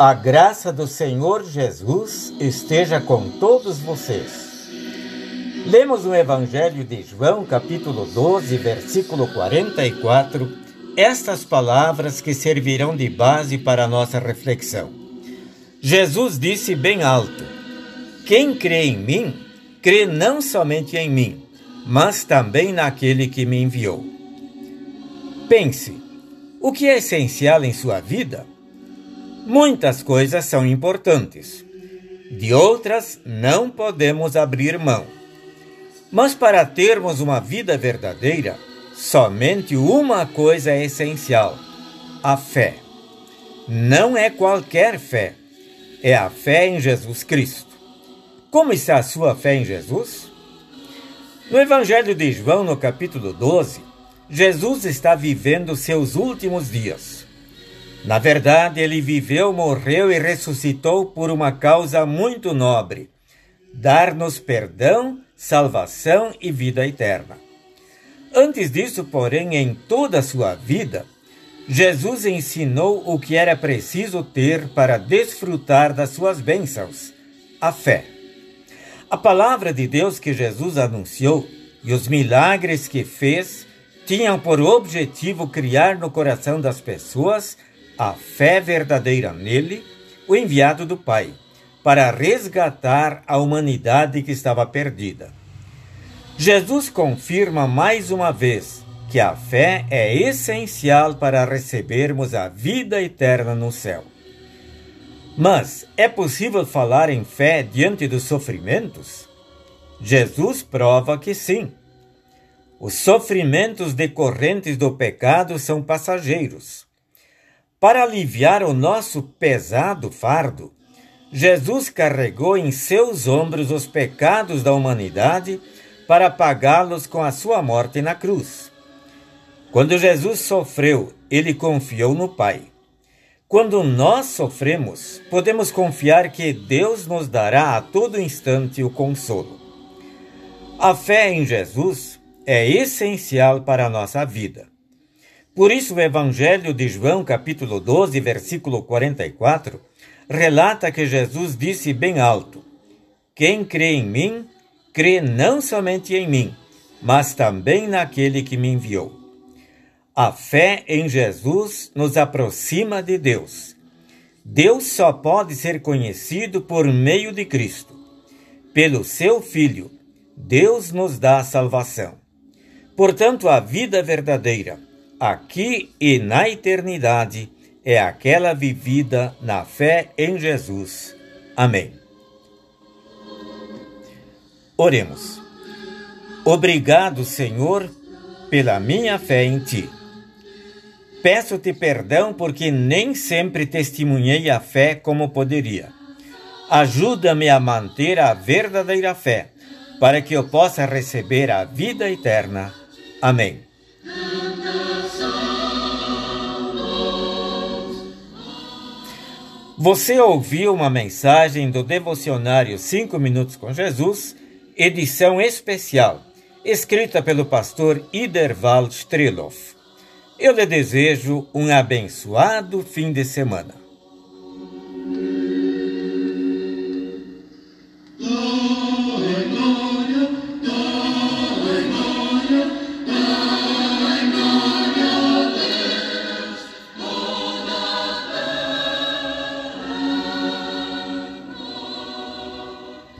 A graça do Senhor Jesus esteja com todos vocês. Lemos o Evangelho de João, capítulo 12, versículo 44, estas palavras que servirão de base para a nossa reflexão. Jesus disse bem alto: Quem crê em mim, crê não somente em mim, mas também naquele que me enviou. Pense: o que é essencial em sua vida? Muitas coisas são importantes, de outras não podemos abrir mão. Mas para termos uma vida verdadeira, somente uma coisa é essencial: a fé. Não é qualquer fé, é a fé em Jesus Cristo. Como está a sua fé em Jesus? No Evangelho de João, no capítulo 12, Jesus está vivendo seus últimos dias. Na verdade, ele viveu, morreu e ressuscitou por uma causa muito nobre: dar-nos perdão, salvação e vida eterna. Antes disso, porém, em toda a sua vida, Jesus ensinou o que era preciso ter para desfrutar das suas bênçãos: a fé. A palavra de Deus que Jesus anunciou e os milagres que fez tinham por objetivo criar no coração das pessoas a fé verdadeira nele, o enviado do Pai, para resgatar a humanidade que estava perdida. Jesus confirma mais uma vez que a fé é essencial para recebermos a vida eterna no céu. Mas é possível falar em fé diante dos sofrimentos? Jesus prova que sim. Os sofrimentos decorrentes do pecado são passageiros. Para aliviar o nosso pesado fardo, Jesus carregou em seus ombros os pecados da humanidade para pagá-los com a sua morte na cruz. Quando Jesus sofreu, ele confiou no Pai. Quando nós sofremos, podemos confiar que Deus nos dará a todo instante o consolo. A fé em Jesus é essencial para a nossa vida. Por isso, o Evangelho de João, capítulo 12, versículo 44, relata que Jesus disse bem alto: Quem crê em mim, crê não somente em mim, mas também naquele que me enviou. A fé em Jesus nos aproxima de Deus. Deus só pode ser conhecido por meio de Cristo. Pelo seu Filho, Deus nos dá a salvação. Portanto, a vida verdadeira aqui e na eternidade é aquela vivida na fé em Jesus. Amém. Oremos. Obrigado, Senhor, pela minha fé em Ti. Peço-te perdão porque nem sempre testemunhei a fé como poderia. Ajuda-me a manter a verdadeira fé, para que eu possa receber a vida eterna. Amém. Você ouviu uma mensagem do devocionário 5 Minutos com Jesus, edição especial, escrita pelo pastor Iderval Streloff. Eu lhe desejo um abençoado fim de semana.